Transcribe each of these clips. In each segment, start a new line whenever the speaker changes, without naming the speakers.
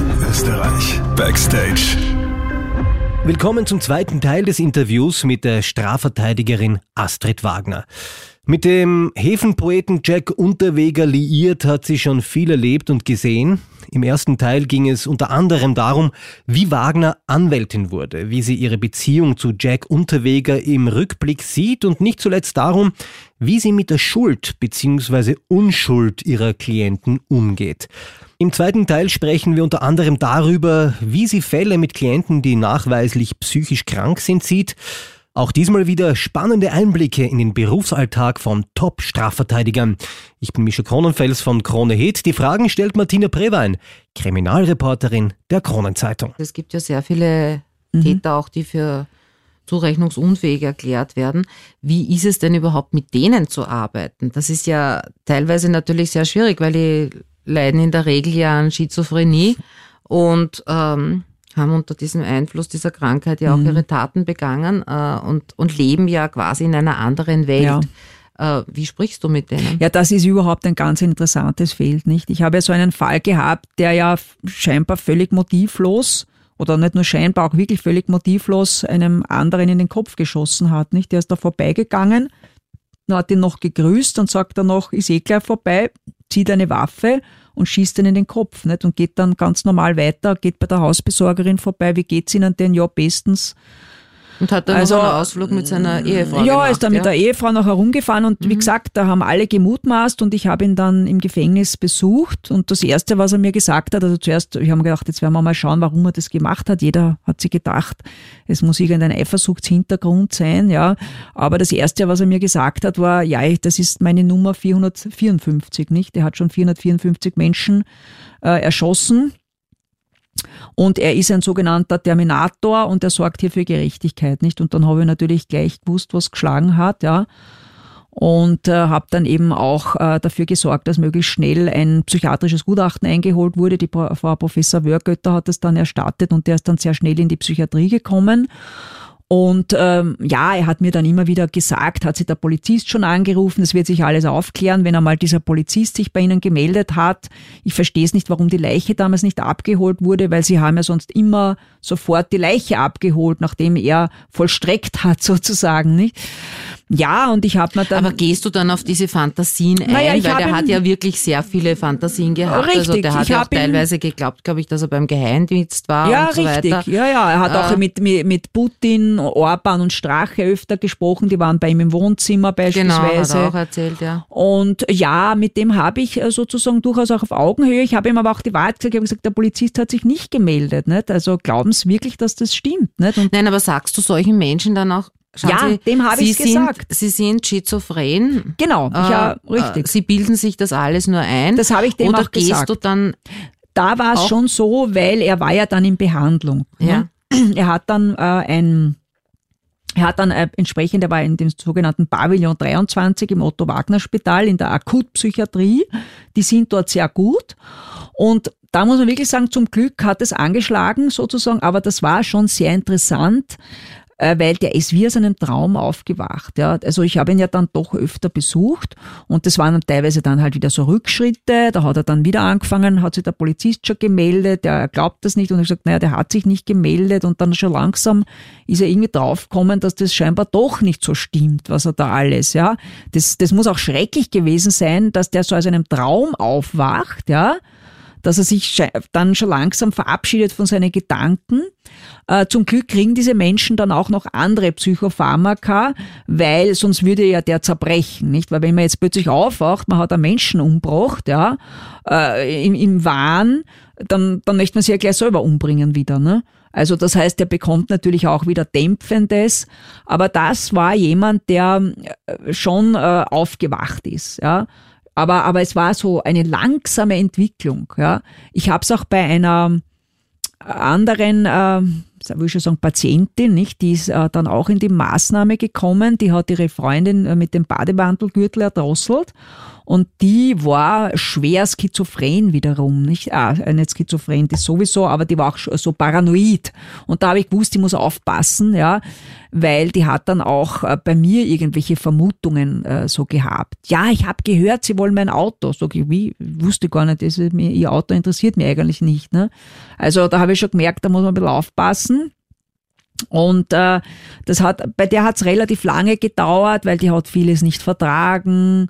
München, Österreich. Backstage.
Willkommen zum zweiten Teil des Interviews mit der Strafverteidigerin Astrid Wagner. Mit dem Häfenpoeten Jack Unterweger liiert hat sie schon viel erlebt und gesehen. Im ersten Teil ging es unter anderem darum, wie Wagner Anwältin wurde, wie sie ihre Beziehung zu Jack Unterweger im Rückblick sieht und nicht zuletzt darum, wie sie mit der Schuld bzw. Unschuld ihrer Klienten umgeht. Im zweiten Teil sprechen wir unter anderem darüber, wie sie Fälle mit Klienten, die nachweislich psychisch krank sind, sieht, auch diesmal wieder spannende Einblicke in den Berufsalltag von Top-Strafverteidigern. Ich bin Mischa Kronenfels von Krone Hit. Die Fragen stellt Martina Prewein, Kriminalreporterin der Kronenzeitung.
Es gibt ja sehr viele mhm. Täter auch, die für zurechnungsunfähig erklärt werden. Wie ist es denn überhaupt mit denen zu arbeiten? Das ist ja teilweise natürlich sehr schwierig, weil die leiden in der Regel ja an Schizophrenie und ähm, haben unter diesem Einfluss dieser Krankheit ja auch mhm. ihre Taten begangen äh, und, und leben ja quasi in einer anderen Welt. Ja. Äh, wie sprichst du mit denen?
Ja, das ist überhaupt ein ganz interessantes Feld, nicht? Ich habe ja so einen Fall gehabt, der ja scheinbar völlig motivlos oder nicht nur scheinbar, auch wirklich völlig motivlos einem anderen in den Kopf geschossen hat, nicht? Der ist da vorbeigegangen, hat ihn noch gegrüßt und sagt dann noch, ist eh gleich vorbei, zieht eine Waffe und schießt ihn in den Kopf nicht? und geht dann ganz normal weiter, geht bei der Hausbesorgerin vorbei, wie geht's Ihnen denn? Ja, bestens.
Und hat dann also, noch einen Ausflug mit seiner Ehefrau
Ja,
gemacht,
ist dann ja? mit der Ehefrau noch herumgefahren und mhm. wie gesagt, da haben alle gemutmaßt und ich habe ihn dann im Gefängnis besucht und das Erste, was er mir gesagt hat, also zuerst, ich habe mir gedacht, jetzt werden wir mal schauen, warum er das gemacht hat. Jeder hat sich gedacht, es muss irgendein Eifersuchtshintergrund sein, ja. Aber das Erste, was er mir gesagt hat, war, ja, das ist meine Nummer 454, nicht? Er hat schon 454 Menschen äh, erschossen und er ist ein sogenannter Terminator und er sorgt hier für Gerechtigkeit, nicht? Und dann habe ich natürlich gleich gewusst, was geschlagen hat, ja. Und äh, habe dann eben auch äh, dafür gesorgt, dass möglichst schnell ein psychiatrisches Gutachten eingeholt wurde. Die Frau Professor Wörgötter hat es dann erstattet und der ist dann sehr schnell in die Psychiatrie gekommen. Und ähm, ja, er hat mir dann immer wieder gesagt, hat sich der Polizist schon angerufen, es wird sich alles aufklären, wenn einmal dieser Polizist sich bei Ihnen gemeldet hat. Ich verstehe es nicht, warum die Leiche damals nicht abgeholt wurde, weil Sie haben ja sonst immer sofort die Leiche abgeholt, nachdem er vollstreckt hat sozusagen, nicht? Ja, und ich habe mir dann.
Aber gehst du dann auf diese Fantasien ein? Naja, Weil der hat ja wirklich sehr viele Fantasien gehabt. Also richtig, also der hat ja auch teilweise geglaubt, glaube ich, dass er beim Geheimdienst war
ja,
und so
richtig.
weiter.
Ja, ja, er hat äh, auch mit, mit, mit Putin, Orban und Strache öfter gesprochen. Die waren bei ihm im Wohnzimmer beispielsweise. Genau, hat
er auch erzählt, ja.
Und ja, mit dem habe ich äh, sozusagen durchaus auch auf Augenhöhe. Ich habe ihm aber auch die Wahrheit gesagt. Ich habe gesagt, der Polizist hat sich nicht gemeldet. Nicht? Also glauben Sie wirklich, dass das stimmt? Nicht?
Und Nein, aber sagst du solchen Menschen dann auch,
Schauen ja, Sie, dem habe ich gesagt.
Sie sind schizophren.
Genau,
äh,
ja, richtig.
Sie bilden sich das alles nur ein.
Das habe ich dem
Oder
auch gesagt.
Oder gehst du dann
Da war es schon so, weil er war ja dann in Behandlung.
Ne?
Ja. Er hat dann äh, ein er hat dann äh, entsprechend, er war in dem sogenannten Pavillon 23 im Otto Wagner Spital in der Akutpsychiatrie. Die sind dort sehr gut. Und da muss man wirklich sagen, zum Glück hat es angeschlagen sozusagen, aber das war schon sehr interessant, weil der ist wie aus einem Traum aufgewacht. Ja. Also ich habe ihn ja dann doch öfter besucht und das waren dann teilweise dann halt wieder so Rückschritte. Da hat er dann wieder angefangen, hat sich der Polizist schon gemeldet, der glaubt das nicht und ich gesagt, naja, der hat sich nicht gemeldet und dann schon langsam ist er irgendwie draufgekommen, dass das scheinbar doch nicht so stimmt, was er da alles, ja. Das, das muss auch schrecklich gewesen sein, dass der so aus einem Traum aufwacht, ja dass er sich dann schon langsam verabschiedet von seinen Gedanken. Äh, zum Glück kriegen diese Menschen dann auch noch andere Psychopharmaka, weil sonst würde ja der zerbrechen, nicht? Weil wenn man jetzt plötzlich aufwacht, man hat einen Menschen umgebracht, ja, äh, im, im Wahn, dann, dann möchte man sich ja gleich selber umbringen wieder, ne? Also das heißt, er bekommt natürlich auch wieder Dämpfendes, aber das war jemand, der äh, schon äh, aufgewacht ist, ja. Aber, aber es war so eine langsame Entwicklung. Ja. Ich habe es auch bei einer anderen, äh, will ich schon sagen, Patientin, nicht? die ist äh, dann auch in die Maßnahme gekommen, die hat ihre Freundin äh, mit dem Bademantelgürtel erdrosselt Und die war schwer schizophren wiederum, nicht? Ah, nicht schizophren, das sowieso, aber die war auch so paranoid. Und da habe ich gewusst, ich muss aufpassen, ja, weil die hat dann auch äh, bei mir irgendwelche Vermutungen äh, so gehabt. Ja, ich habe gehört, sie wollen mein Auto. Sag ich, wie? Wusste gar nicht, das mir, ihr Auto interessiert mich eigentlich nicht. Ne? Also da habe ich schon gemerkt, da muss man ein bisschen aufpassen. Und äh, das hat, bei der hat es relativ lange gedauert, weil die hat vieles nicht vertragen.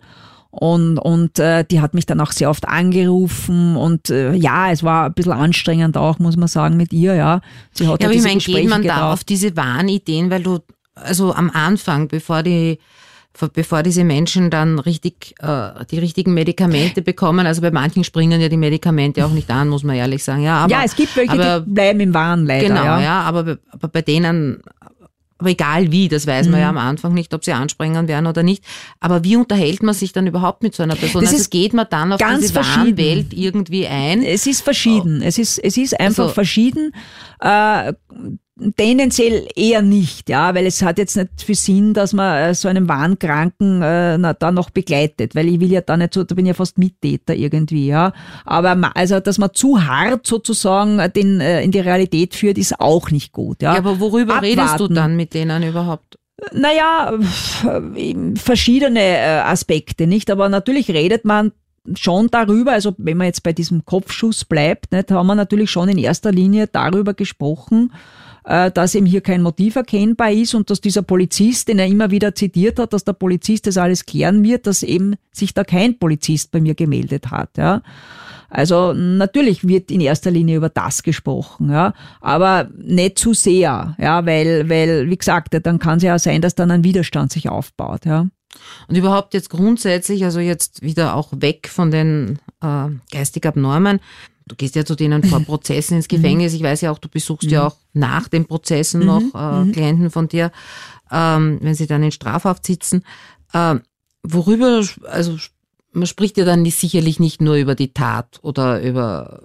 Und, und äh, die hat mich dann auch sehr oft angerufen und äh, ja, es war ein bisschen anstrengend auch, muss man sagen, mit ihr, ja.
Sie hat ja, aber ich meine, geht man gedacht. da auf diese Wahnideen, weil du, also am Anfang, bevor die bevor diese Menschen dann richtig äh, die richtigen Medikamente bekommen. Also bei manchen springen ja die Medikamente auch nicht an, muss man ehrlich sagen. Ja, aber,
ja es gibt welche, aber, die bleiben im Wahn leider.
Genau,
ja,
ja aber, aber bei denen, aber egal wie, das weiß man mhm. ja am Anfang nicht, ob sie anspringen werden oder nicht. Aber wie unterhält man sich dann überhaupt mit so einer Person?
Das
also geht man dann auf
ganz
diese Welt irgendwie ein?
Es ist verschieden. Es ist, es ist einfach also, verschieden. Äh, Tendenziell eher nicht, ja, weil es hat jetzt nicht für Sinn, dass man äh, so einen Wahnkranken äh, na, da noch begleitet, weil ich will ja da nicht so, da bin ich ja fast Mittäter irgendwie, ja. Aber also, dass man zu hart sozusagen den äh, in die Realität führt, ist auch nicht gut, ja. ja
aber worüber Abwarten. redest du dann mit denen überhaupt?
Naja, verschiedene äh, Aspekte, nicht? Aber natürlich redet man schon darüber, also wenn man jetzt bei diesem Kopfschuss bleibt, nicht, haben wir natürlich schon in erster Linie darüber gesprochen, äh, dass eben hier kein Motiv erkennbar ist und dass dieser Polizist, den er immer wieder zitiert hat, dass der Polizist das alles klären wird, dass eben sich da kein Polizist bei mir gemeldet hat. Ja. Also natürlich wird in erster Linie über das gesprochen, ja, aber nicht zu sehr, ja, weil, weil, wie gesagt, dann kann es ja sein, dass dann ein Widerstand sich aufbaut, ja.
Und überhaupt jetzt grundsätzlich, also jetzt wieder auch weg von den äh, geistig Abnormen, Du gehst ja zu denen vor Prozessen ins Gefängnis. Ich weiß ja auch, du besuchst mhm. ja auch nach den Prozessen noch mhm. äh, mhm. Klienten von dir, ähm, wenn sie dann in Strafhaft sitzen. Äh, worüber, also man spricht ja dann nicht, sicherlich nicht nur über die Tat oder über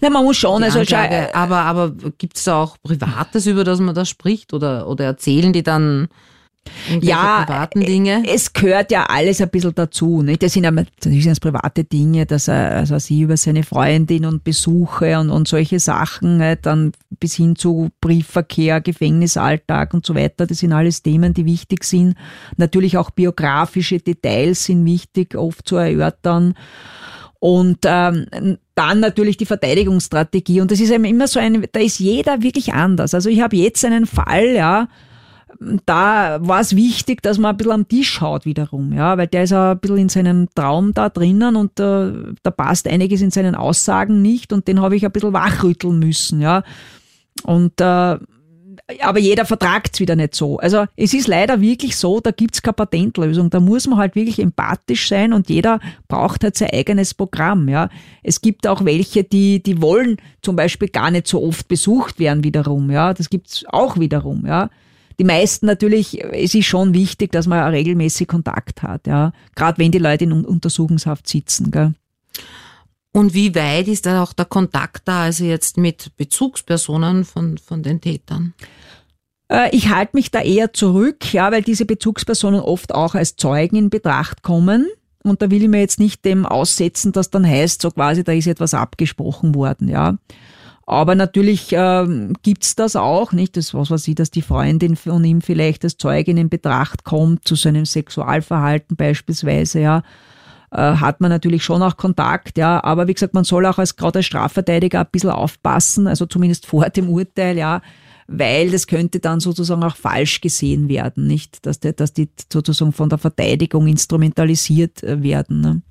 Nein, man muss schon, also
Anklage, aber, aber gibt es da auch Privates, über das man da spricht oder, oder erzählen die dann
ja, privaten Dinge? es gehört ja alles ein bisschen dazu. Nicht? Das sind ja natürlich sind private Dinge, dass er also sie über seine Freundin und Besuche und, und solche Sachen, dann bis hin zu Briefverkehr, Gefängnisalltag und so weiter. Das sind alles Themen, die wichtig sind. Natürlich auch biografische Details sind wichtig, oft zu erörtern. Und ähm, dann natürlich die Verteidigungsstrategie. Und das ist immer so ein, da ist jeder wirklich anders. Also ich habe jetzt einen Fall, ja, da war es wichtig, dass man ein bisschen am Tisch schaut wiederum, ja, weil der ist ein bisschen in seinem Traum da drinnen und äh, da passt einiges in seinen Aussagen nicht und den habe ich ein bisschen wachrütteln müssen, ja. Und äh, aber jeder vertragt es wieder nicht so. Also es ist leider wirklich so, da gibt's keine Patentlösung. Da muss man halt wirklich empathisch sein und jeder braucht halt sein eigenes Programm. Ja. Es gibt auch welche, die, die wollen zum Beispiel gar nicht so oft besucht werden wiederum. Ja. Das gibt's auch wiederum. Ja die meisten natürlich, es ist schon wichtig, dass man regelmäßig Kontakt hat, ja. Gerade wenn die Leute in Untersuchungshaft sitzen, gell.
Und wie weit ist da auch der Kontakt da, also jetzt mit Bezugspersonen von, von den Tätern?
Äh, ich halte mich da eher zurück, ja, weil diese Bezugspersonen oft auch als Zeugen in Betracht kommen. Und da will ich mir jetzt nicht dem aussetzen, dass dann heißt, so quasi, da ist etwas abgesprochen worden, ja. Aber natürlich ähm, gibt's das auch, nicht? Das was weiß ich, dass die Freundin von ihm vielleicht als Zeugin in Betracht kommt zu seinem Sexualverhalten beispielsweise, ja äh, hat man natürlich schon auch Kontakt, ja, aber wie gesagt, man soll auch als gerade als Strafverteidiger ein bisschen aufpassen, also zumindest vor dem Urteil, ja, weil das könnte dann sozusagen auch falsch gesehen werden, nicht, dass, der, dass die sozusagen von der Verteidigung instrumentalisiert äh, werden. Ne?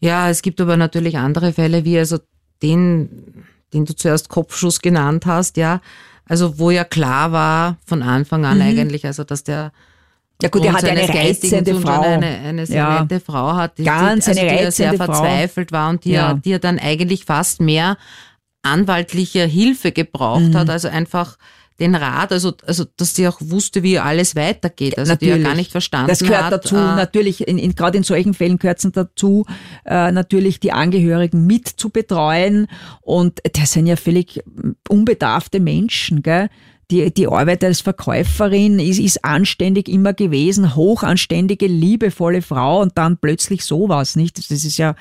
Ja, es gibt aber natürlich andere Fälle, wie also den den du zuerst Kopfschuss genannt hast, ja. Also wo ja klar war von Anfang an mhm. eigentlich, also dass der
ja gut, er hat eine reizende Frau.
Eine, eine sehr
ja.
nette Frau hat,
die, Ganz
die,
also eine
die sehr verzweifelt war und die, ja. die er dann eigentlich fast mehr anwaltliche Hilfe gebraucht mhm. hat, also einfach den Rat, also, also dass sie auch wusste, wie alles weitergeht, also natürlich. die ja gar nicht verstanden.
Das gehört
hat,
dazu, äh, natürlich, in, in, gerade in solchen Fällen gehört es dazu, äh, natürlich die Angehörigen mit zu betreuen und das sind ja völlig unbedarfte Menschen, gell? die, die Arbeit als Verkäuferin ist, ist anständig immer gewesen, hochanständige, liebevolle Frau und dann plötzlich sowas, nicht? Das ist ja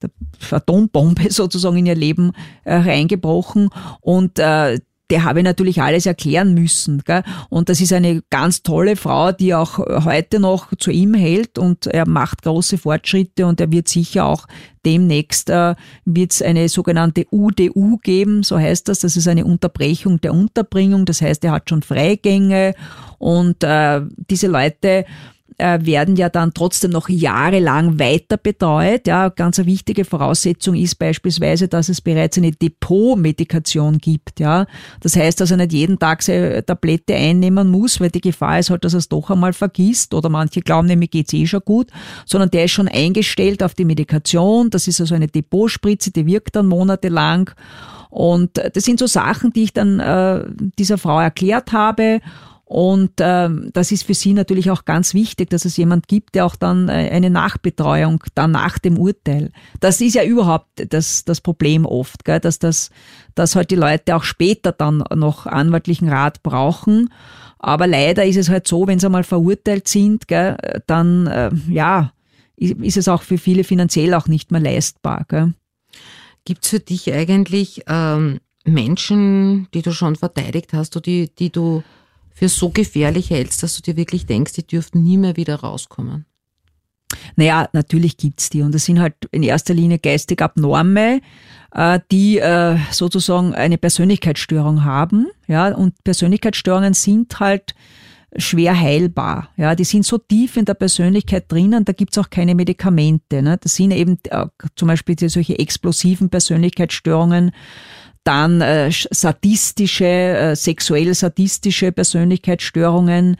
der Atombombe sozusagen in ihr Leben äh, reingebrochen und äh, der habe ich natürlich alles erklären müssen. Gell? Und das ist eine ganz tolle Frau, die auch heute noch zu ihm hält und er macht große Fortschritte und er wird sicher auch demnächst äh, wird es eine sogenannte UDU geben, so heißt das. Das ist eine Unterbrechung der Unterbringung. Das heißt, er hat schon Freigänge und äh, diese Leute äh, werden ja dann trotzdem noch jahrelang weiter betreut. Ja, ganz eine wichtige Voraussetzung ist beispielsweise, dass es bereits eine Depotmedikation gibt. Ja, das heißt, dass er nicht jeden Tag seine Tablette einnehmen muss, weil die Gefahr ist halt, dass er es doch einmal vergisst oder manche glauben nämlich geht's eh schon gut, sondern der ist schon eingestellt auf die Medikation. Das ist also eine Depotspritze, die wirkt dann monatelang. Und das sind so Sachen, die ich dann äh, dieser Frau erklärt habe und ähm, das ist für sie natürlich auch ganz wichtig, dass es jemand gibt, der auch dann äh, eine Nachbetreuung dann nach dem Urteil. Das ist ja überhaupt das, das Problem oft, gell? dass das, dass halt die Leute auch später dann noch anwaltlichen Rat brauchen. Aber leider ist es halt so, wenn sie einmal verurteilt sind, gell, dann äh, ja, ist es auch für viele finanziell auch nicht mehr leistbar. Gell?
Gibt es für dich eigentlich ähm, Menschen, die du schon verteidigt hast oder die, die du für so gefährlich hältst, dass du dir wirklich denkst, die dürften nie mehr wieder rauskommen?
Naja, natürlich gibt's die. Und das sind halt in erster Linie geistig Abnorme, äh, die äh, sozusagen eine Persönlichkeitsstörung haben. Ja, und Persönlichkeitsstörungen sind halt schwer heilbar. Ja, die sind so tief in der Persönlichkeit drinnen, da gibt's auch keine Medikamente. Ne? Das sind eben äh, zum Beispiel solche explosiven Persönlichkeitsstörungen, dann äh, sadistische, äh, sexuell sadistische Persönlichkeitsstörungen,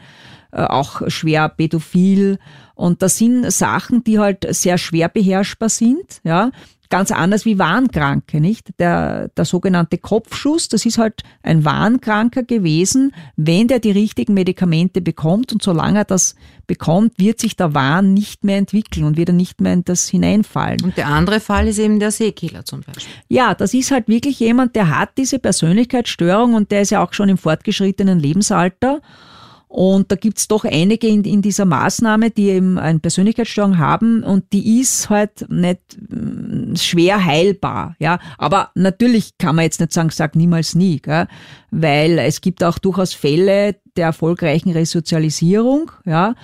auch schwer pädophil. Und das sind Sachen, die halt sehr schwer beherrschbar sind, ja ganz anders wie Warnkranke, nicht? Der, der sogenannte Kopfschuss, das ist halt ein Warnkranker gewesen, wenn der die richtigen Medikamente bekommt und solange er das bekommt, wird sich der Wahn nicht mehr entwickeln und wird er nicht mehr in das hineinfallen.
Und der andere Fall ist eben der Seekiller zum Beispiel.
Ja, das ist halt wirklich jemand, der hat diese Persönlichkeitsstörung und der ist ja auch schon im fortgeschrittenen Lebensalter und da gibt's doch einige in, in dieser Maßnahme, die eben eine Persönlichkeitsstörung haben und die ist halt nicht mm, schwer heilbar. Ja, aber natürlich kann man jetzt nicht sagen, sag niemals nie, gell? weil es gibt auch durchaus Fälle der erfolgreichen Resozialisierung. Ja,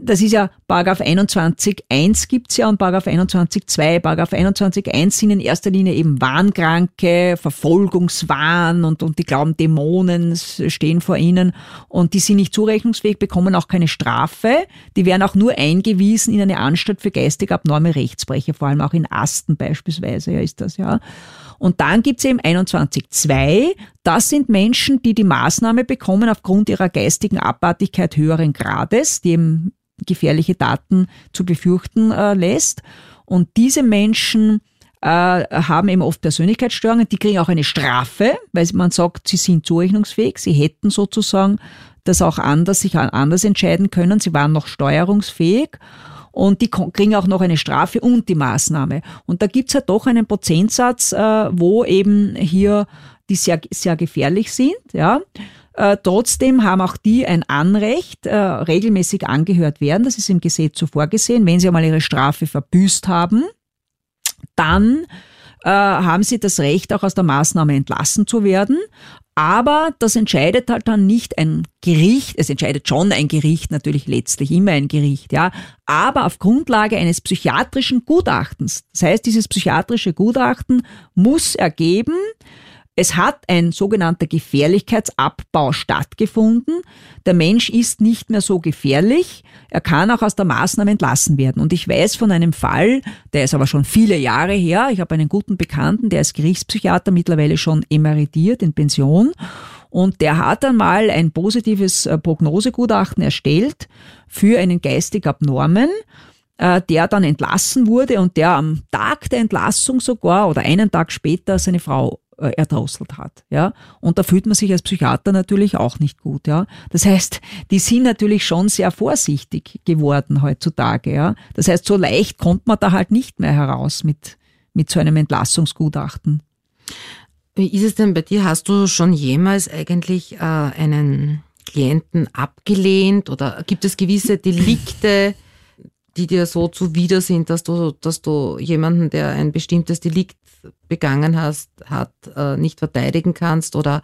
das ist ja Paragraph 21.1 gibt's ja und Paragraph 21.2. Paragraph 21.1 sind in erster Linie eben Wahnkranke, Verfolgungswahn und, und die glauben, Dämonen stehen vor ihnen und die sind nicht zurechnungsfähig, bekommen auch keine Strafe. Die werden auch nur eingewiesen in eine Anstalt für geistig abnorme Rechtsbrecher, vor allem auch in Asten beispielsweise, ja, ist das, ja. Und dann gibt's eben 21.2. Das sind Menschen, die die Maßnahme bekommen aufgrund ihrer geistigen Abartigkeit höheren Grades, die eben gefährliche Daten zu befürchten äh, lässt. Und diese Menschen äh, haben eben oft Persönlichkeitsstörungen, die kriegen auch eine Strafe, weil man sagt, sie sind zurechnungsfähig, sie hätten sozusagen das auch anders, sich anders entscheiden können, sie waren noch steuerungsfähig und die kriegen auch noch eine Strafe und die Maßnahme. Und da gibt's halt doch einen Prozentsatz, äh, wo eben hier die sehr, sehr gefährlich sind, ja. Äh, trotzdem haben auch die ein Anrecht, äh, regelmäßig angehört werden. Das ist im Gesetz so vorgesehen. Wenn sie einmal ihre Strafe verbüßt haben, dann äh, haben sie das Recht, auch aus der Maßnahme entlassen zu werden. Aber das entscheidet halt dann nicht ein Gericht, es entscheidet schon ein Gericht, natürlich letztlich immer ein Gericht, ja, aber auf Grundlage eines psychiatrischen Gutachtens. Das heißt, dieses psychiatrische Gutachten muss ergeben, es hat ein sogenannter Gefährlichkeitsabbau stattgefunden. Der Mensch ist nicht mehr so gefährlich. Er kann auch aus der Maßnahme entlassen werden. Und ich weiß von einem Fall, der ist aber schon viele Jahre her. Ich habe einen guten Bekannten, der ist Gerichtspsychiater, mittlerweile schon emeritiert in Pension. Und der hat einmal ein positives äh, Prognosegutachten erstellt für einen geistig Abnormen äh, der dann entlassen wurde und der am Tag der Entlassung sogar oder einen Tag später seine Frau erdrosselt hat. Ja? Und da fühlt man sich als Psychiater natürlich auch nicht gut. Ja? Das heißt, die sind natürlich schon sehr vorsichtig geworden heutzutage. Ja? Das heißt, so leicht kommt man da halt nicht mehr heraus mit, mit so einem Entlassungsgutachten.
Wie ist es denn bei dir? Hast du schon jemals eigentlich äh, einen Klienten abgelehnt oder gibt es gewisse Delikte, die dir so zuwider sind, dass du, dass du jemanden, der ein bestimmtes Delikt begangen hast, hat, äh, nicht verteidigen kannst? Oder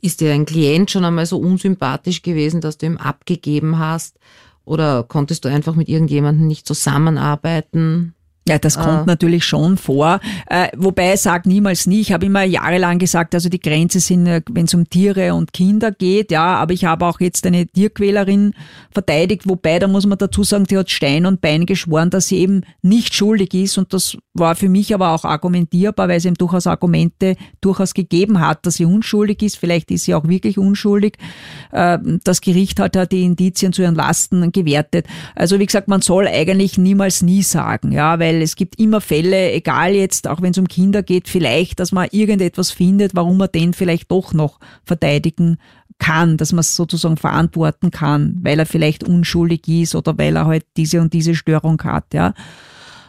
ist dir ein Klient schon einmal so unsympathisch gewesen, dass du ihm abgegeben hast? Oder konntest du einfach mit irgendjemandem nicht zusammenarbeiten?
Ja, das kommt äh. natürlich schon vor. Äh, wobei sage niemals nie. Ich habe immer jahrelang gesagt, also die Grenze sind, äh, wenn es um Tiere und Kinder geht, ja, aber ich habe auch jetzt eine Tierquälerin verteidigt, wobei, da muss man dazu sagen, die hat Stein und Bein geschworen, dass sie eben nicht schuldig ist und das war für mich aber auch argumentierbar, weil es eben durchaus Argumente durchaus gegeben hat, dass sie unschuldig ist. Vielleicht ist sie auch wirklich unschuldig. Äh, das Gericht hat ja die Indizien zu ihren Lasten gewertet. Also wie gesagt, man soll eigentlich niemals nie sagen, ja, weil weil es gibt immer Fälle, egal jetzt, auch wenn es um Kinder geht, vielleicht, dass man irgendetwas findet, warum man den vielleicht doch noch verteidigen kann, dass man es sozusagen verantworten kann, weil er vielleicht unschuldig ist oder weil er halt diese und diese Störung hat, ja.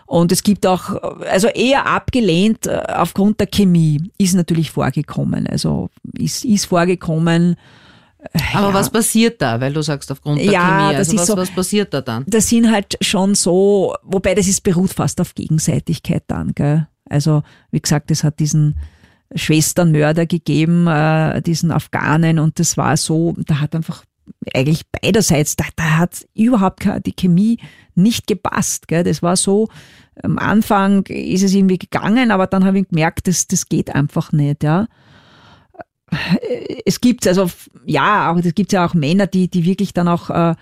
Und es gibt auch, also eher abgelehnt äh, aufgrund der Chemie ist natürlich vorgekommen. Also ist, ist vorgekommen,
aber ja. was passiert da, weil du sagst aufgrund der ja, Chemie? Also was, so, was passiert da dann?
Das sind halt schon so, wobei das ist beruht fast auf Gegenseitigkeit dann, gell? Also wie gesagt, es hat diesen Schwesternmörder gegeben, äh, diesen Afghanen und das war so, da hat einfach eigentlich beiderseits, da, da hat überhaupt die Chemie nicht gepasst. Gell? Das war so, am Anfang ist es irgendwie gegangen, aber dann habe ich gemerkt, das, das geht einfach nicht. Ja? Es gibt also, ja, aber es gibt ja auch Männer, die, die wirklich dann auch äh,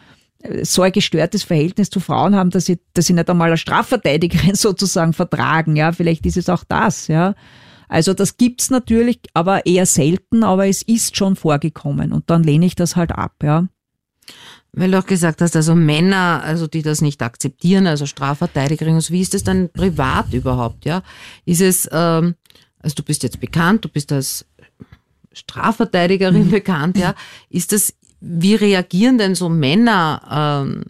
so ein gestörtes Verhältnis zu Frauen haben, dass sie, dass sie nicht einmal eine Strafverteidigerin sozusagen vertragen. Ja, vielleicht ist es auch das, ja. Also das gibt's natürlich, aber eher selten, aber es ist schon vorgekommen und dann lehne ich das halt ab, ja.
Weil du auch gesagt hast, also Männer, also die das nicht akzeptieren, also Strafverteidigerin, also wie ist das dann privat überhaupt, ja? Ist es, ähm, also du bist jetzt bekannt, du bist als Strafverteidigerin mhm. bekannt, ja. Ist das, wie reagieren denn so Männer, ähm,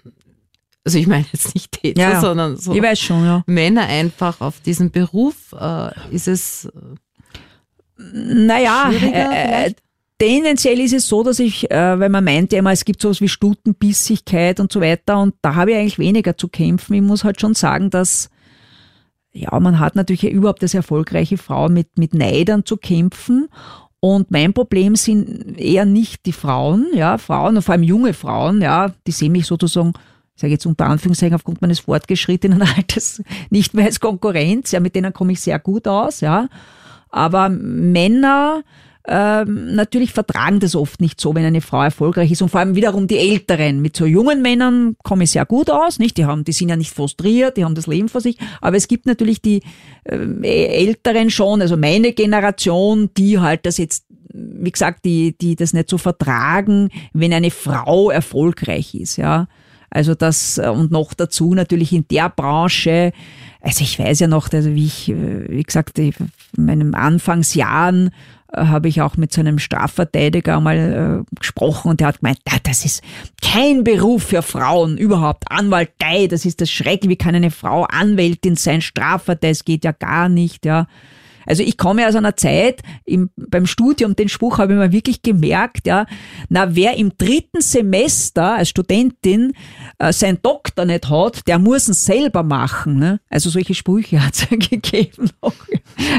also ich meine jetzt nicht Täter, ja, ja. sondern so
ich weiß schon, ja.
Männer einfach auf diesen Beruf? Äh, ist es
naja, äh, äh tendenziell ist es so, dass ich, äh, weil man meint ja immer, es gibt sowas wie Stutenbissigkeit und so weiter und da habe ich eigentlich weniger zu kämpfen. Ich muss halt schon sagen, dass ja, man hat natürlich überhaupt als erfolgreiche Frau mit, mit Neidern zu kämpfen und mein Problem sind eher nicht die Frauen, ja, Frauen, und vor allem junge Frauen, ja, die sehen mich sozusagen, ich sage jetzt unter Anführungszeichen aufgrund meines fortgeschrittenen Alters nicht mehr als Konkurrenz, ja, mit denen komme ich sehr gut aus, ja. Aber Männer, ähm, natürlich vertragen das oft nicht so, wenn eine Frau erfolgreich ist und vor allem wiederum die Älteren. Mit so jungen Männern komme ich sehr gut aus, nicht? Die haben, die sind ja nicht frustriert, die haben das Leben vor sich. Aber es gibt natürlich die äh, Älteren schon, also meine Generation, die halt das jetzt wie gesagt, die, die das nicht so vertragen, wenn eine Frau erfolgreich ist, ja. Also das, und noch dazu natürlich in der Branche, also ich weiß ja noch, also wie ich, äh, wie gesagt, in meinen Anfangsjahren habe ich auch mit so einem Strafverteidiger mal äh, gesprochen und der hat gemeint, das ist kein Beruf für Frauen überhaupt. Anwaltei, das ist das Schreckliche. Wie kann eine Frau Anwältin sein? Strafverteidiger, das geht ja gar nicht, ja. Also ich komme aus einer Zeit im, beim Studium, den Spruch habe ich mir wirklich gemerkt, ja, na wer im dritten Semester als Studentin äh, sein Doktor nicht hat, der muss ihn selber machen. Ne? Also solche Sprüche hat es ja gegeben.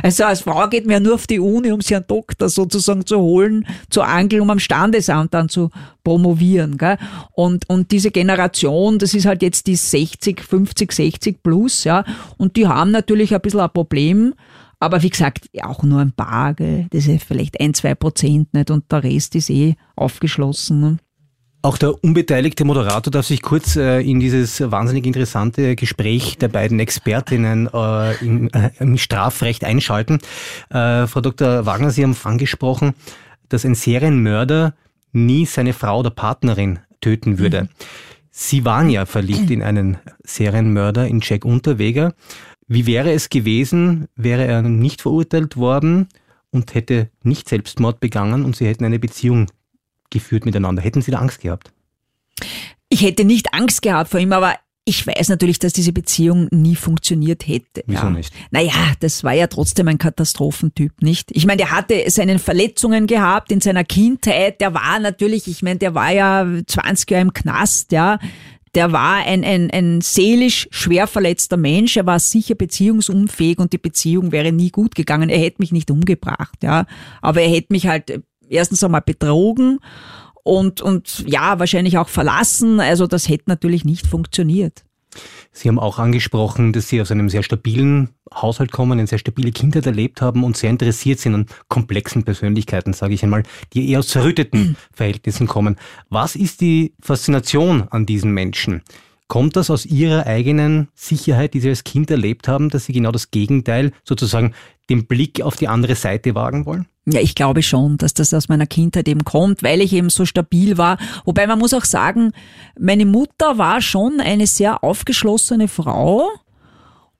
Also als Frau geht man ja nur auf die Uni, um sich einen Doktor sozusagen zu holen, zu angeln, um am Standesamt dann zu promovieren. Gell? Und, und diese Generation, das ist halt jetzt die 60, 50, 60 plus, ja, und die haben natürlich ein bisschen ein Problem, aber wie gesagt, auch nur ein paar, gell? das ist vielleicht ein, zwei Prozent nicht und der Rest ist eh aufgeschlossen. Ne?
Auch der unbeteiligte Moderator darf sich kurz äh, in dieses wahnsinnig interessante Gespräch der beiden Expertinnen äh, im, äh, im, Strafrecht einschalten. Äh, Frau Dr. Wagner, Sie haben angesprochen, dass ein Serienmörder nie seine Frau oder Partnerin töten würde. Mhm. Sie waren ja verliebt in einen Serienmörder, in Jack Unterweger. Wie wäre es gewesen, wäre er nicht verurteilt worden und hätte nicht Selbstmord begangen und sie hätten eine Beziehung geführt miteinander? Hätten Sie da Angst gehabt?
Ich hätte nicht Angst gehabt vor ihm, aber ich weiß natürlich, dass diese Beziehung nie funktioniert hätte.
Wieso
ja.
nicht?
Naja, das war ja trotzdem ein Katastrophentyp, nicht? Ich meine, der hatte seine Verletzungen gehabt in seiner Kindheit. Der war natürlich, ich meine, der war ja 20 Jahre im Knast, ja. Der war ein, ein, ein seelisch schwer verletzter Mensch. Er war sicher beziehungsunfähig und die Beziehung wäre nie gut gegangen. Er hätte mich nicht umgebracht, ja. Aber er hätte mich halt erstens einmal betrogen und, und ja, wahrscheinlich auch verlassen. Also das hätte natürlich nicht funktioniert.
Sie haben auch angesprochen, dass Sie aus einem sehr stabilen Haushalt kommen, eine sehr stabile Kindheit erlebt haben und sehr interessiert sind an komplexen Persönlichkeiten, sage ich einmal, die eher aus zerrütteten Verhältnissen kommen. Was ist die Faszination an diesen Menschen? Kommt das aus Ihrer eigenen Sicherheit, die Sie als Kind erlebt haben, dass Sie genau das Gegenteil, sozusagen den Blick auf die andere Seite wagen wollen?
Ja, ich glaube schon, dass das aus meiner Kindheit eben kommt, weil ich eben so stabil war. Wobei man muss auch sagen, meine Mutter war schon eine sehr aufgeschlossene Frau.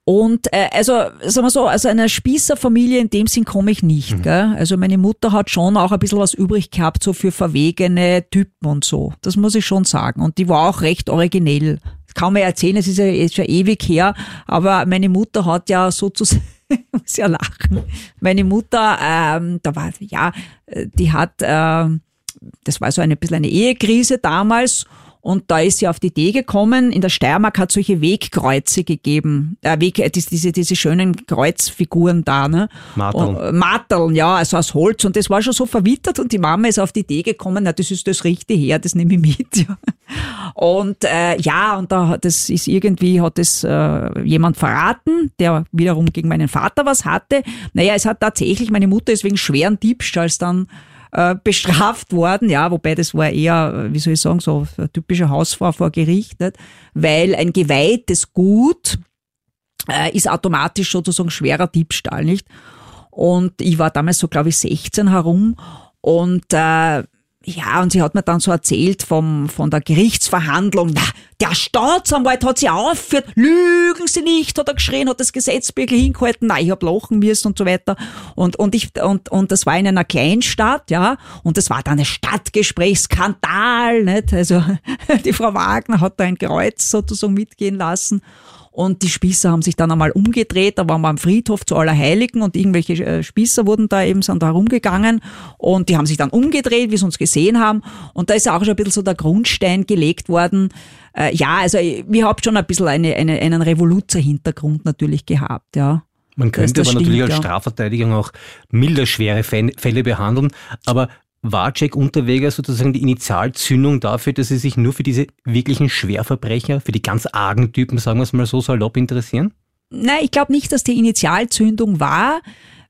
Und äh, also, sagen wir so, also einer Spießerfamilie in dem Sinn komme ich nicht. Mhm. Gell? Also meine Mutter hat schon auch ein bisschen was übrig gehabt, so für verwegene Typen und so. Das muss ich schon sagen. Und die war auch recht originell. Kann man erzählen, es ist ja, ist ja ewig her, aber meine Mutter hat ja sozusagen muss ja lachen. Meine Mutter, ähm, da war, ja, die hat, äh, das war so ein bisschen eine Ehekrise damals und da ist sie auf die Idee gekommen, in der Steiermark hat solche Wegkreuze gegeben, äh, Weg, äh, diese, diese schönen Kreuzfiguren da, ne?
Marteln.
Und, Marteln, ja, also aus Holz und das war schon so verwittert und die Mama ist auf die Idee gekommen, na, das ist das Richtige her, das nehme ich mit, ja. Und äh, ja, und da das ist irgendwie, hat es äh, jemand verraten, der wiederum gegen meinen Vater was hatte. Naja, es hat tatsächlich, meine Mutter ist wegen schweren Diebstahls dann äh, bestraft worden, ja, wobei das war eher, wie soll ich sagen, so typische Hausfrau vor Gericht, nicht? weil ein geweihtes Gut äh, ist automatisch sozusagen schwerer Diebstahl, nicht? Und ich war damals so, glaube ich, 16 herum und äh, ja, und sie hat mir dann so erzählt vom, von der Gerichtsverhandlung. Na, der Staatsanwalt hat sie aufgeführt. Lügen Sie nicht, hat er geschrien, hat das Gesetzbügel hingehalten. Nein, ich hab lachen müssen und so weiter. Und, und ich, und, und das war in einer Kleinstadt, ja. Und das war dann ein Stadtgesprächsskandal, nicht? Also, die Frau Wagner hat da ein Kreuz sozusagen mitgehen lassen. Und die Spießer haben sich dann einmal umgedreht, da waren wir am Friedhof zu Allerheiligen und irgendwelche äh, Spießer wurden da eben, sind da rumgegangen und die haben sich dann umgedreht, wie sie uns gesehen haben. Und da ist auch schon ein bisschen so der Grundstein gelegt worden. Äh, ja, also wir haben schon ein bisschen eine, eine, einen Revoluzer-Hintergrund natürlich gehabt, ja.
Man könnte aber stimmt, natürlich als Strafverteidigung auch milder schwere Fälle behandeln, aber war Jack Unterweger sozusagen die Initialzündung dafür, dass Sie sich nur für diese wirklichen Schwerverbrecher, für die ganz argen Typen, sagen wir es mal so salopp, interessieren?
Nein, ich glaube nicht, dass die Initialzündung war,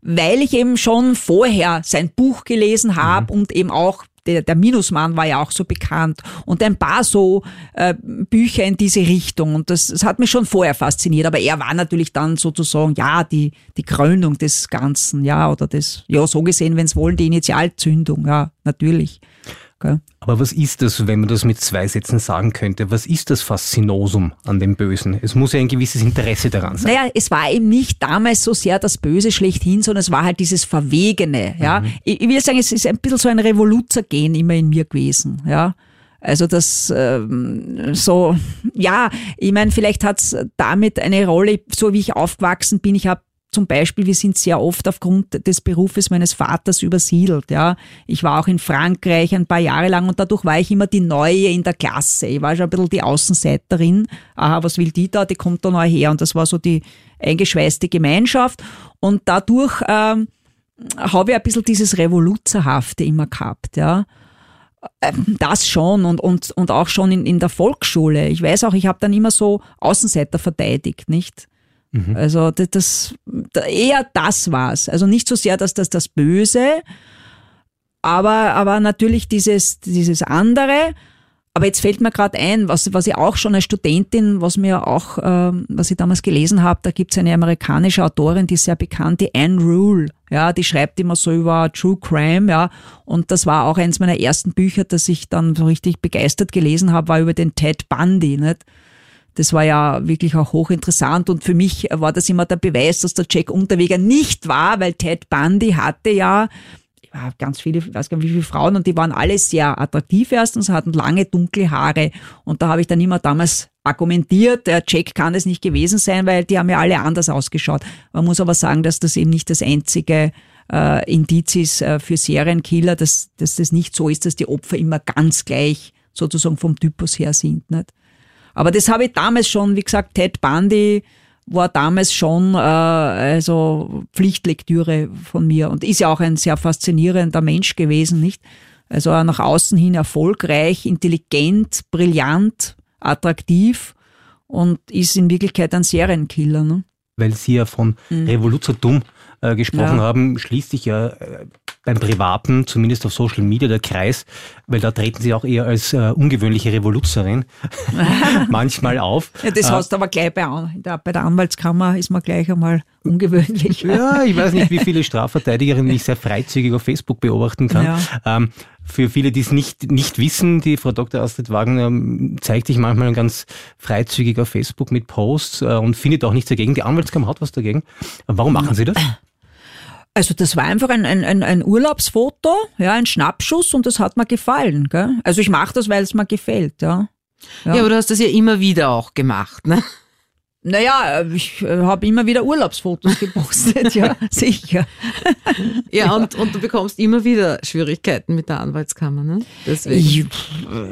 weil ich eben schon vorher sein Buch gelesen habe mhm. und eben auch der, der Minusmann war ja auch so bekannt. Und ein paar so äh, Bücher in diese Richtung. Und das, das hat mich schon vorher fasziniert, aber er war natürlich dann sozusagen, ja, die, die Krönung des Ganzen, ja, oder das, ja, so gesehen, wenn es wollen, die Initialzündung, ja, natürlich.
Gell? Aber was ist das, wenn man das mit zwei Sätzen sagen könnte? Was ist das Faszinosum an dem Bösen? Es muss ja ein gewisses Interesse daran sein.
Naja, es war eben nicht damals so sehr das Böse schlechthin, sondern es war halt dieses Verwegene. Ja? Mhm. Ich, ich will sagen, es ist ein bisschen so ein Revoluzergehen immer in mir gewesen. Ja? Also das ähm, so, ja, ich meine, vielleicht hat's damit eine Rolle, so wie ich aufgewachsen bin. Ich habe zum Beispiel, wir sind sehr oft aufgrund des Berufes meines Vaters übersiedelt. Ja. Ich war auch in Frankreich ein paar Jahre lang und dadurch war ich immer die Neue in der Klasse. Ich war schon ein bisschen die Außenseiterin. Aha, was will die da? Die kommt da neu her. Und das war so die eingeschweißte Gemeinschaft. Und dadurch ähm, habe ich ein bisschen dieses Revoluzerhafte immer gehabt. Ja ähm, das schon und, und, und auch schon in, in der Volksschule. Ich weiß auch, ich habe dann immer so Außenseiter verteidigt, nicht? Mhm. Also das, das, eher das war's. Also nicht so sehr, dass das das Böse, aber, aber natürlich dieses, dieses andere. Aber jetzt fällt mir gerade ein, was, was ich auch schon als Studentin, was mir auch, äh, was ich damals gelesen habe, da gibt's eine amerikanische Autorin, die ist sehr bekannt, die Anne Rule. Ja, die schreibt immer so über True Crime, ja. Und das war auch eins meiner ersten Bücher, das ich dann so richtig begeistert gelesen habe, war über den Ted Bundy, nicht? Das war ja wirklich auch hochinteressant und für mich war das immer der Beweis, dass der Jack Unterweger nicht war, weil Ted Bundy hatte ja ganz viele, ich weiß gar nicht wie viele Frauen und die waren alle sehr attraktiv erstens, hatten lange dunkle Haare und da habe ich dann immer damals argumentiert, der Jack kann es nicht gewesen sein, weil die haben ja alle anders ausgeschaut. Man muss aber sagen, dass das eben nicht das einzige äh, Indiz ist äh, für Serienkiller, dass, dass das nicht so ist, dass die Opfer immer ganz gleich sozusagen vom Typus her sind. Nicht? Aber das habe ich damals schon, wie gesagt, Ted Bundy war damals schon äh, also Pflichtlektüre von mir und ist ja auch ein sehr faszinierender Mensch gewesen, nicht? Also nach außen hin erfolgreich, intelligent, brillant, attraktiv und ist in Wirklichkeit ein Serienkiller. Ne?
Weil Sie ja von mhm. Revoluzertum äh, gesprochen ja. haben, schließt sich ja äh, beim Privaten, zumindest auf Social Media, der Kreis, weil da treten Sie auch eher als äh, ungewöhnliche Revoluzerin manchmal auf.
Ja, das äh, hast du aber gleich bei, der, bei der Anwaltskammer ist man gleich einmal ungewöhnlich.
Ja, ich weiß nicht, wie viele Strafverteidigerinnen ich sehr freizügig auf Facebook beobachten kann. Ja. Ähm, für viele, die es nicht, nicht wissen, die Frau Dr. Astrid Wagner ähm, zeigt sich manchmal ganz freizügig auf Facebook mit Posts äh, und findet auch nichts dagegen. Die Anwaltskammer hat was dagegen. Warum machen Sie das?
Also das war einfach ein, ein, ein Urlaubsfoto, ja, ein Schnappschuss und das hat mir gefallen. Gell? Also ich mache das, weil es mir gefällt. Ja.
ja. ja, aber du hast das ja immer wieder auch gemacht, ne?
Naja, ich äh, habe immer wieder Urlaubsfotos gepostet, ja, sicher.
Ja, und, und du bekommst immer wieder Schwierigkeiten mit der Anwaltskammer, ne?
Deswegen.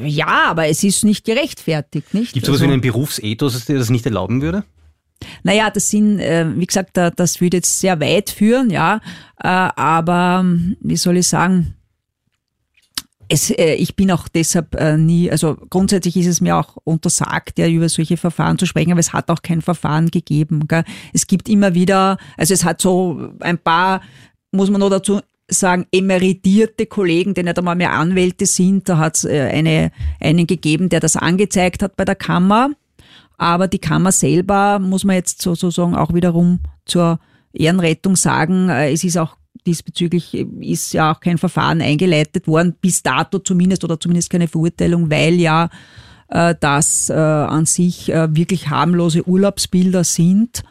Ja, aber es ist nicht gerechtfertigt, nicht?
Gibt es sowas also, wie einen Berufsethos, das dir das nicht erlauben würde?
Naja, das sind, äh, wie gesagt, das würde jetzt sehr weit führen, ja. Äh, aber wie soll ich sagen? Es, äh, ich bin auch deshalb nie, also grundsätzlich ist es mir auch untersagt, ja, über solche Verfahren zu sprechen, aber es hat auch kein Verfahren gegeben. Gell? Es gibt immer wieder, also es hat so ein paar, muss man noch dazu sagen, emeritierte Kollegen, die nicht einmal mehr Anwälte sind. Da hat es eine, einen gegeben, der das angezeigt hat bei der Kammer. Aber die Kammer selber, muss man jetzt sozusagen auch wiederum zur Ehrenrettung sagen, äh, es ist auch diesbezüglich ist ja auch kein Verfahren eingeleitet worden, bis dato zumindest oder zumindest keine Verurteilung, weil ja äh, das äh, an sich wirklich harmlose Urlaubsbilder sind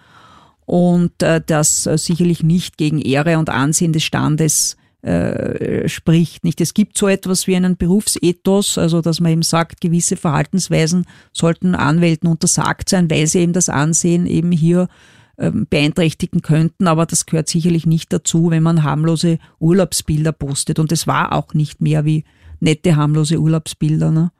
und das sicherlich nicht gegen Ehre und Ansehen des Standes äh, spricht. Nicht, es gibt so etwas wie einen Berufsethos, also dass man eben sagt, gewisse Verhaltensweisen sollten Anwälten untersagt sein, weil sie eben das Ansehen eben hier ähm, beeinträchtigen könnten, aber das gehört sicherlich nicht dazu, wenn man harmlose Urlaubsbilder postet. Und es war auch nicht mehr wie nette harmlose Urlaubsbilder. Ne?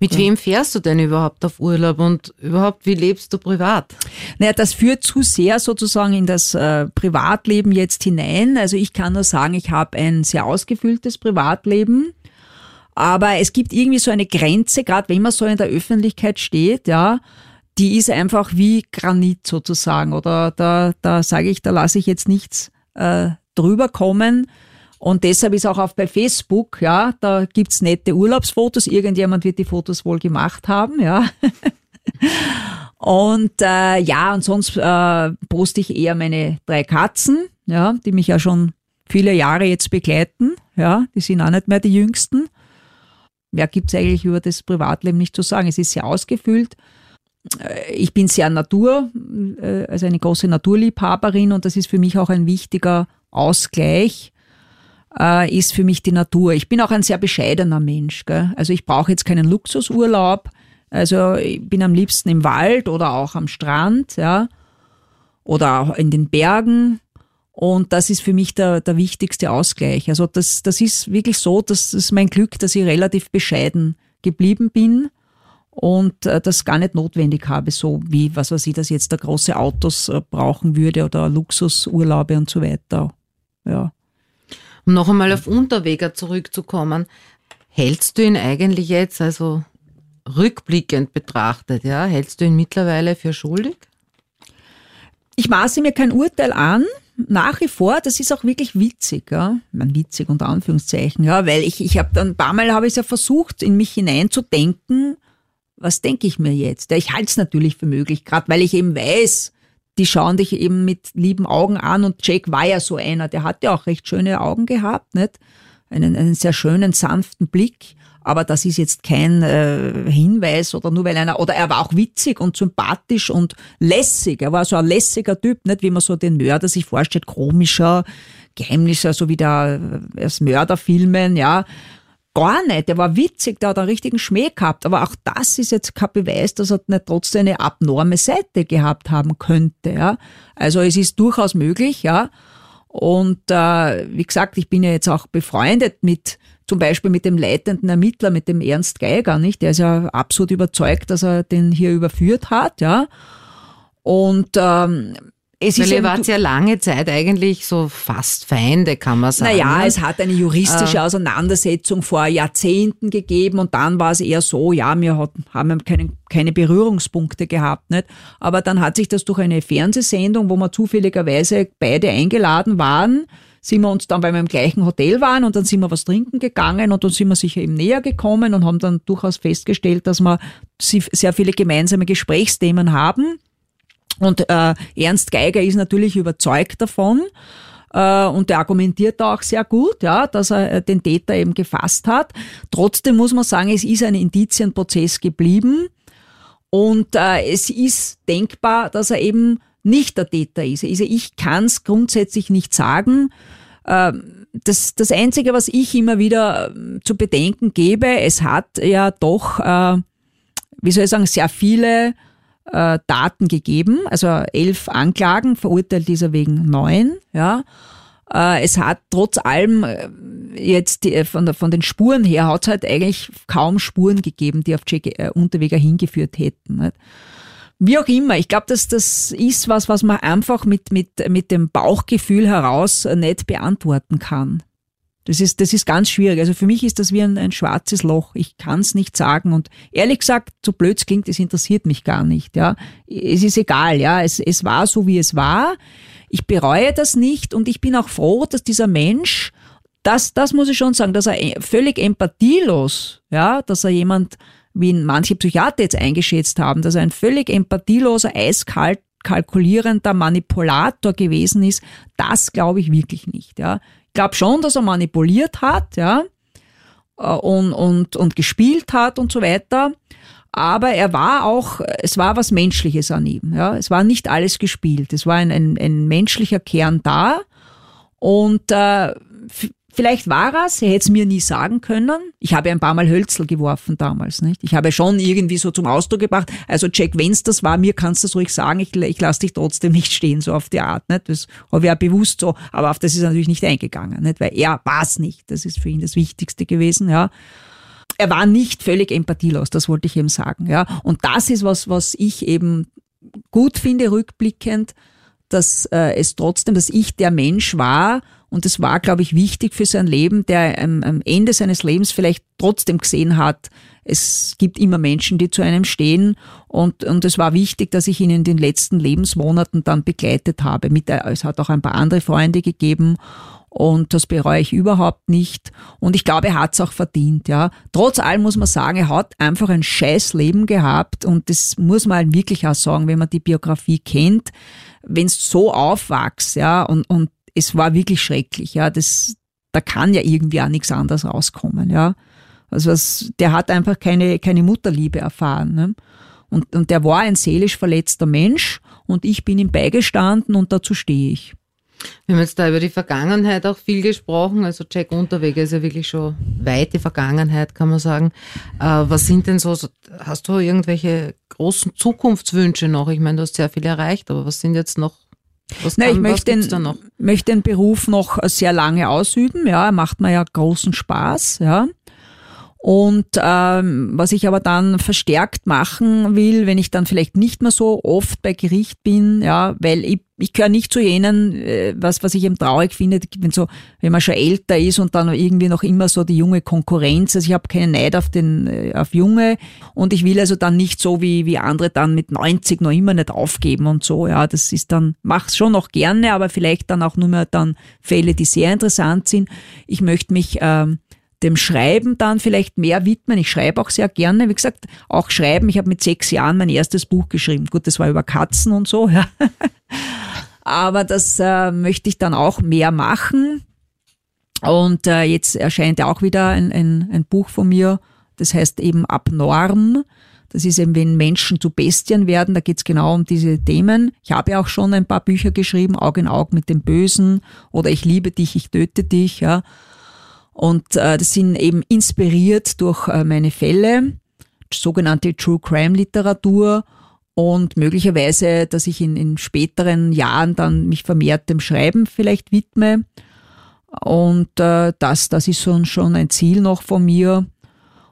Mit wem fährst du denn überhaupt auf Urlaub und überhaupt, wie lebst du privat?
Naja, das führt zu sehr sozusagen in das äh, Privatleben jetzt hinein. Also ich kann nur sagen, ich habe ein sehr ausgefülltes Privatleben. Aber es gibt irgendwie so eine Grenze, gerade wenn man so in der Öffentlichkeit steht, ja, die ist einfach wie Granit sozusagen. Oder da, da sage ich, da lasse ich jetzt nichts äh, drüber kommen. Und deshalb ist auch auf bei Facebook, ja, da gibt's nette Urlaubsfotos. Irgendjemand wird die Fotos wohl gemacht haben, ja. und äh, ja, und sonst äh, poste ich eher meine drei Katzen, ja, die mich ja schon viele Jahre jetzt begleiten. Ja, die sind auch nicht mehr die jüngsten. Mehr gibt's eigentlich über das Privatleben nicht zu sagen. Es ist sehr ausgefüllt. Äh, ich bin sehr Natur, äh, also eine große Naturliebhaberin und das ist für mich auch ein wichtiger Ausgleich äh, ist für mich die Natur. Ich bin auch ein sehr bescheidener Mensch. Gell? Also ich brauche jetzt keinen Luxusurlaub. Also ich bin am liebsten im Wald oder auch am Strand, ja, oder auch in den Bergen. Und das ist für mich der, der wichtigste Ausgleich. Also das, das ist wirklich so, das ist mein Glück, dass ich relativ bescheiden geblieben bin und äh, das gar nicht notwendig habe, so wie, was weiß ich, dass jetzt da große Autos äh, brauchen würde oder Luxusurlaube und so weiter. Ja.
Um noch einmal auf Unterweger zurückzukommen, hältst du ihn eigentlich jetzt, also rückblickend betrachtet, ja, hältst du ihn mittlerweile für schuldig?
Ich maße mir kein Urteil an, nach wie vor, das ist auch wirklich witzig, ja, man witzig unter Anführungszeichen, ja, weil ich, ich habe dann ein paar Mal habe ich ja versucht, in mich hineinzudenken, was denke ich mir jetzt? Ich halte es natürlich für möglich, gerade weil ich eben weiß, die schauen dich eben mit lieben Augen an und Jake war ja so einer, der hatte auch recht schöne Augen gehabt, nicht? Einen, einen sehr schönen, sanften Blick. Aber das ist jetzt kein äh, Hinweis oder nur weil einer, oder er war auch witzig und sympathisch und lässig. Er war so ein lässiger Typ, nicht wie man so den Mörder sich vorstellt, komischer, Geheimnisse, so wie der, aus Mörderfilmen, ja. Gar nicht, der war witzig, der hat einen richtigen Schmäh gehabt, aber auch das ist jetzt kein Beweis, dass er nicht trotzdem eine abnorme Seite gehabt haben könnte, ja. Also es ist durchaus möglich, ja. Und äh, wie gesagt, ich bin ja jetzt auch befreundet mit zum Beispiel mit dem leitenden Ermittler, mit dem Ernst Geiger, nicht? Der ist ja absolut überzeugt, dass er den hier überführt hat, ja. Und ähm,
es Weil ist ihr wart ja lange Zeit eigentlich so fast Feinde, kann man sagen.
Naja, ne? es hat eine juristische äh, Auseinandersetzung vor Jahrzehnten gegeben und dann war es eher so, ja, wir haben keine, keine Berührungspunkte gehabt, nicht? Aber dann hat sich das durch eine Fernsehsendung, wo wir zufälligerweise beide eingeladen waren, sind wir uns dann, wir im gleichen Hotel waren und dann sind wir was trinken gegangen und dann sind wir sicher eben näher gekommen und haben dann durchaus festgestellt, dass wir sehr viele gemeinsame Gesprächsthemen haben. Und äh, Ernst Geiger ist natürlich überzeugt davon äh, und der argumentiert auch sehr gut, ja, dass er äh, den Täter eben gefasst hat. Trotzdem muss man sagen, es ist ein Indizienprozess geblieben und äh, es ist denkbar, dass er eben nicht der Täter ist. Also ich kann es grundsätzlich nicht sagen. Ähm, das, das Einzige, was ich immer wieder ähm, zu bedenken gebe, es hat ja doch, äh, wie soll ich sagen, sehr viele äh, Daten gegeben, also elf Anklagen, verurteilt dieser wegen neun, ja. Äh, es hat trotz allem jetzt die, von, der, von den Spuren her hat es halt eigentlich kaum Spuren gegeben, die auf Jack Unterweger hingeführt hätten. Nicht? Wie auch immer, ich glaube, dass das ist was, was man einfach mit, mit, mit dem Bauchgefühl heraus nicht beantworten kann. Das ist, das ist ganz schwierig. Also für mich ist das wie ein, ein schwarzes Loch. Ich kann es nicht sagen. Und ehrlich gesagt, so blöd es klingt, es interessiert mich gar nicht. Ja, es ist egal. Ja, es, es war so, wie es war. Ich bereue das nicht und ich bin auch froh, dass dieser Mensch, das, das muss ich schon sagen, dass er völlig empathielos, ja, dass er jemand wie ihn manche Psychiater jetzt eingeschätzt haben, dass er ein völlig empathieloser, eiskalt kalkulierender Manipulator gewesen ist, das glaube ich wirklich nicht. Ja. Ich glaube schon, dass er manipuliert hat, ja, äh, und, und, und gespielt hat und so weiter. Aber er war auch, es war was Menschliches an ihm. Ja. Es war nicht alles gespielt. Es war ein, ein, ein menschlicher Kern da. Und äh, Vielleicht war es, er hätte es mir nie sagen können. Ich habe ein paar Mal Hölzel geworfen damals, nicht? Ich habe schon irgendwie so zum Ausdruck gebracht, also Jack, wenn's das war, mir kannst du das ruhig sagen, ich, ich lasse dich trotzdem nicht stehen, so auf die Art, nicht? Das habe ich ja bewusst so, aber auf das ist er natürlich nicht eingegangen, nicht? Weil er war es nicht. Das ist für ihn das Wichtigste gewesen, ja. Er war nicht völlig empathielos, das wollte ich eben sagen, ja. Und das ist was, was ich eben gut finde, rückblickend, dass äh, es trotzdem, dass ich der Mensch war, und es war, glaube ich, wichtig für sein Leben, der am, Ende seines Lebens vielleicht trotzdem gesehen hat, es gibt immer Menschen, die zu einem stehen und, und es war wichtig, dass ich ihn in den letzten Lebensmonaten dann begleitet habe. Mit, es hat auch ein paar andere Freunde gegeben und das bereue ich überhaupt nicht. Und ich glaube, er hat es auch verdient, ja. Trotz allem muss man sagen, er hat einfach ein scheiß Leben gehabt und das muss man wirklich auch sagen, wenn man die Biografie kennt, wenn es so aufwachst, ja, und, und es war wirklich schrecklich, ja. Das, da kann ja irgendwie auch nichts anderes rauskommen, ja. Also was, der hat einfach keine, keine Mutterliebe erfahren. Ne? Und, und der war ein seelisch verletzter Mensch und ich bin ihm beigestanden und dazu stehe ich.
Wir haben jetzt da über die Vergangenheit auch viel gesprochen. Also Jack Unterweger ist ja wirklich schon weite Vergangenheit, kann man sagen. Äh, was sind denn so, hast du irgendwelche großen Zukunftswünsche noch? Ich meine, du hast sehr viel erreicht, aber was sind jetzt noch
was kann, Na, ich möchte den, möchte den Beruf noch sehr lange ausüben. Ja, macht mir ja großen Spaß. Ja. Und ähm, was ich aber dann verstärkt machen will, wenn ich dann vielleicht nicht mehr so oft bei Gericht bin, ja, weil ich, ich gehöre nicht zu jenen, äh, was, was ich eben traurig finde, wenn so, wenn man schon älter ist und dann irgendwie noch immer so die junge Konkurrenz. Also ich habe keinen Neid auf den, äh, auf Junge und ich will also dann nicht so wie, wie andere dann mit 90 noch immer nicht aufgeben und so. Ja, das ist dann, mach's schon noch gerne, aber vielleicht dann auch nur mehr dann Fälle, die sehr interessant sind. Ich möchte mich ähm, dem Schreiben dann vielleicht mehr widmen. Ich schreibe auch sehr gerne, wie gesagt, auch schreiben. Ich habe mit sechs Jahren mein erstes Buch geschrieben. Gut, das war über Katzen und so, ja. Aber das äh, möchte ich dann auch mehr machen. Und äh, jetzt erscheint auch wieder ein, ein, ein Buch von mir, das heißt eben Abnorm. Das ist eben, wenn Menschen zu Bestien werden, da geht es genau um diese Themen. Ich habe ja auch schon ein paar Bücher geschrieben, Auge in Auge mit dem Bösen oder Ich liebe dich, ich töte dich, ja. Und äh, das sind eben inspiriert durch äh, meine Fälle, sogenannte True Crime Literatur und möglicherweise, dass ich in, in späteren Jahren dann mich vermehrt dem Schreiben vielleicht widme. Und äh, das, das ist schon, schon ein Ziel noch von mir.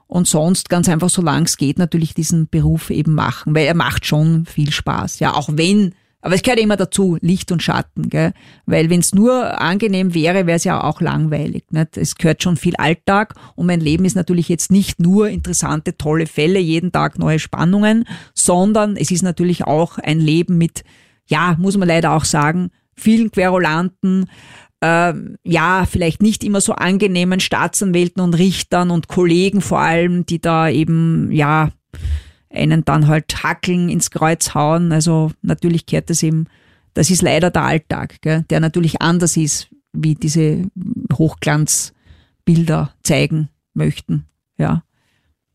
Und sonst ganz einfach, solange es geht, natürlich diesen Beruf eben machen, weil er macht schon viel Spaß. Ja, auch wenn aber es gehört immer dazu, Licht und Schatten, gell? Weil wenn es nur angenehm wäre, wäre es ja auch langweilig. Nicht? Es gehört schon viel Alltag und mein Leben ist natürlich jetzt nicht nur interessante, tolle Fälle, jeden Tag neue Spannungen, sondern es ist natürlich auch ein Leben mit, ja, muss man leider auch sagen, vielen Querulanten, äh, ja, vielleicht nicht immer so angenehmen Staatsanwälten und Richtern und Kollegen vor allem, die da eben, ja, einen dann halt hackeln, ins Kreuz hauen. Also natürlich kehrt das eben, das ist leider der Alltag, gell, der natürlich anders ist, wie diese Hochglanzbilder zeigen möchten. Ja.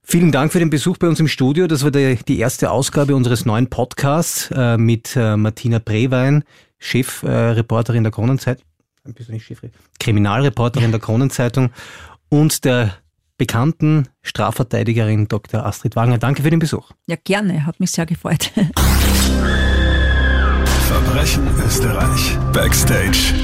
Vielen Dank für den Besuch bei uns im Studio. Das war die, erste Ausgabe unseres neuen Podcasts äh, mit äh, Martina Brewein, Chefreporterin äh, der Kronenzeit, ein bisschen nicht Chef, Kriminalreporterin der Kronenzeitung und der bekannten Strafverteidigerin Dr. Astrid Wagner. Danke für den Besuch.
Ja, gerne, hat mich sehr gefreut.
Verbrechen Österreich. Backstage